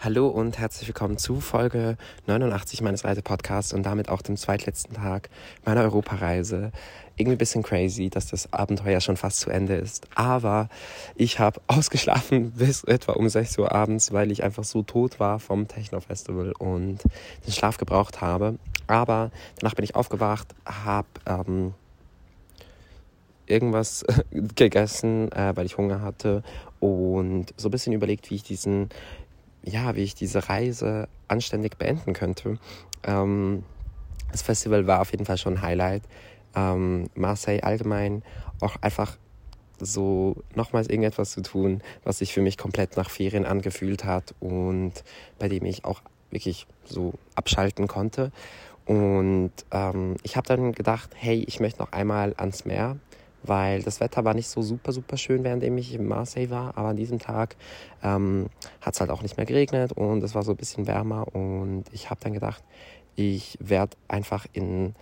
Hallo und herzlich willkommen zu Folge 89 meines Reisepodcasts und damit auch dem zweitletzten Tag meiner Europareise. Irgendwie ein bisschen crazy, dass das Abenteuer schon fast zu Ende ist. Aber ich habe ausgeschlafen bis etwa um 6 Uhr abends, weil ich einfach so tot war vom Techno-Festival und den Schlaf gebraucht habe. Aber danach bin ich aufgewacht, habe ähm, irgendwas gegessen, äh, weil ich Hunger hatte und so ein bisschen überlegt, wie ich diesen ja, wie ich diese Reise anständig beenden könnte. Ähm, das Festival war auf jeden Fall schon ein Highlight. Ähm, Marseille allgemein auch einfach so nochmals irgendetwas zu tun, was sich für mich komplett nach Ferien angefühlt hat und bei dem ich auch wirklich so abschalten konnte. Und ähm, ich habe dann gedacht, hey, ich möchte noch einmal ans Meer weil das Wetter war nicht so super, super schön, währenddem ich in Marseille war. Aber an diesem Tag ähm, hat es halt auch nicht mehr geregnet und es war so ein bisschen wärmer. Und ich habe dann gedacht, ich werde einfach in,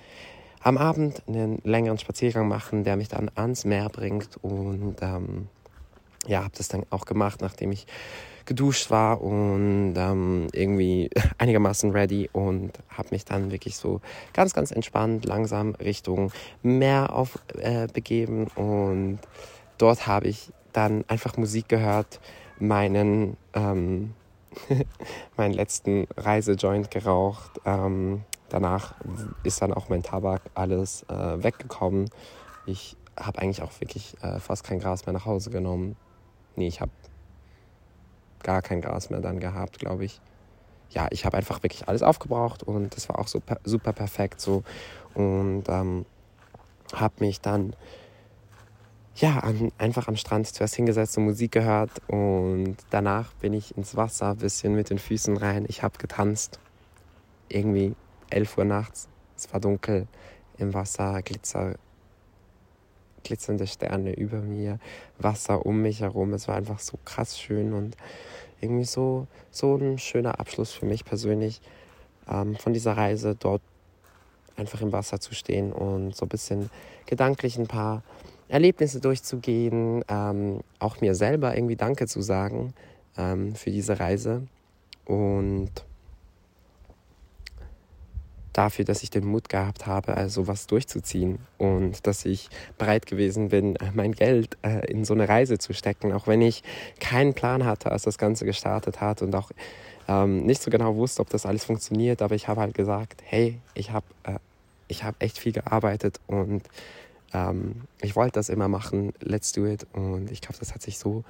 am Abend einen längeren Spaziergang machen, der mich dann ans Meer bringt. Und ähm, ja, habe das dann auch gemacht, nachdem ich geduscht war und ähm, irgendwie einigermaßen ready und habe mich dann wirklich so ganz, ganz entspannt langsam Richtung Meer auf äh, begeben und dort habe ich dann einfach Musik gehört, meinen ähm, meinen letzten Reisejoint geraucht. Ähm, danach ist dann auch mein Tabak alles äh, weggekommen. Ich habe eigentlich auch wirklich äh, fast kein Gras mehr nach Hause genommen. Nee, ich habe gar kein Gras mehr dann gehabt, glaube ich. Ja, ich habe einfach wirklich alles aufgebraucht und das war auch so super perfekt so. Und ähm, habe mich dann ja, an, einfach am Strand zuerst hingesetzt und Musik gehört und danach bin ich ins Wasser ein bisschen mit den Füßen rein. Ich habe getanzt. Irgendwie 11 Uhr nachts. Es war dunkel im Wasser, Glitzer, glitzernde Sterne über mir, Wasser um mich herum. Es war einfach so krass schön und irgendwie so, so ein schöner Abschluss für mich persönlich ähm, von dieser Reise, dort einfach im Wasser zu stehen und so ein bisschen gedanklich ein paar Erlebnisse durchzugehen, ähm, auch mir selber irgendwie Danke zu sagen ähm, für diese Reise und dafür, dass ich den Mut gehabt habe, also was durchzuziehen und dass ich bereit gewesen bin, äh, mein Geld äh, in so eine Reise zu stecken, auch wenn ich keinen Plan hatte, als das Ganze gestartet hat und auch ähm, nicht so genau wusste, ob das alles funktioniert, aber ich habe halt gesagt, hey, ich habe äh, hab echt viel gearbeitet und ähm, ich wollte das immer machen, let's do it. Und ich glaube, das hat sich so,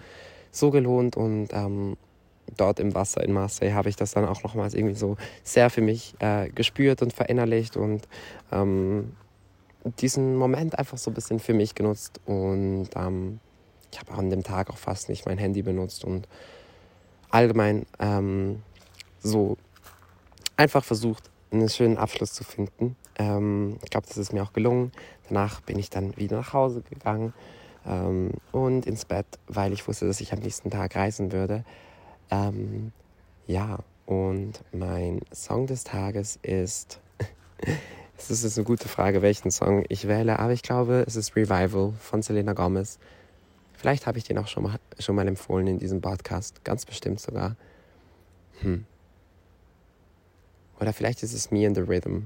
so gelohnt und ähm, dort im Wasser in Marseille habe ich das dann auch nochmals irgendwie so sehr für mich äh, gespürt und verinnerlicht und ähm, diesen Moment einfach so ein bisschen für mich genutzt und ähm, ich habe an dem Tag auch fast nicht mein Handy benutzt und allgemein ähm, so einfach versucht, einen schönen Abschluss zu finden. Ähm, ich glaube, das ist mir auch gelungen. Danach bin ich dann wieder nach Hause gegangen ähm, und ins Bett, weil ich wusste, dass ich am nächsten Tag reisen würde. Ähm, ja, und mein Song des Tages ist. es ist eine gute Frage, welchen Song ich wähle, aber ich glaube, es ist Revival von Selena Gomez. Vielleicht habe ich den auch schon mal, schon mal empfohlen in diesem Podcast, ganz bestimmt sogar. Hm. Oder vielleicht ist es Me and the Rhythm.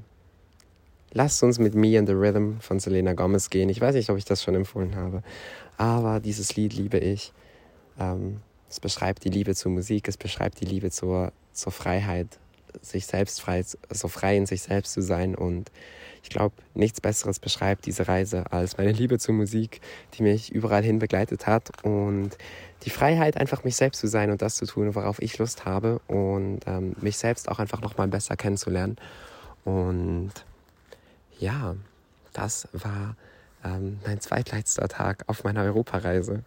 Lasst uns mit Me and the Rhythm von Selena Gomez gehen. Ich weiß nicht, ob ich das schon empfohlen habe, aber dieses Lied liebe ich. Ähm, es beschreibt die Liebe zur Musik, es beschreibt die Liebe zur, zur Freiheit, sich selbst frei, so frei in sich selbst zu sein. Und ich glaube, nichts Besseres beschreibt diese Reise als meine Liebe zur Musik, die mich überall hin begleitet hat. Und die Freiheit, einfach mich selbst zu sein und das zu tun, worauf ich Lust habe. Und ähm, mich selbst auch einfach nochmal besser kennenzulernen. Und ja, das war ähm, mein zweitletzter Tag auf meiner Europareise.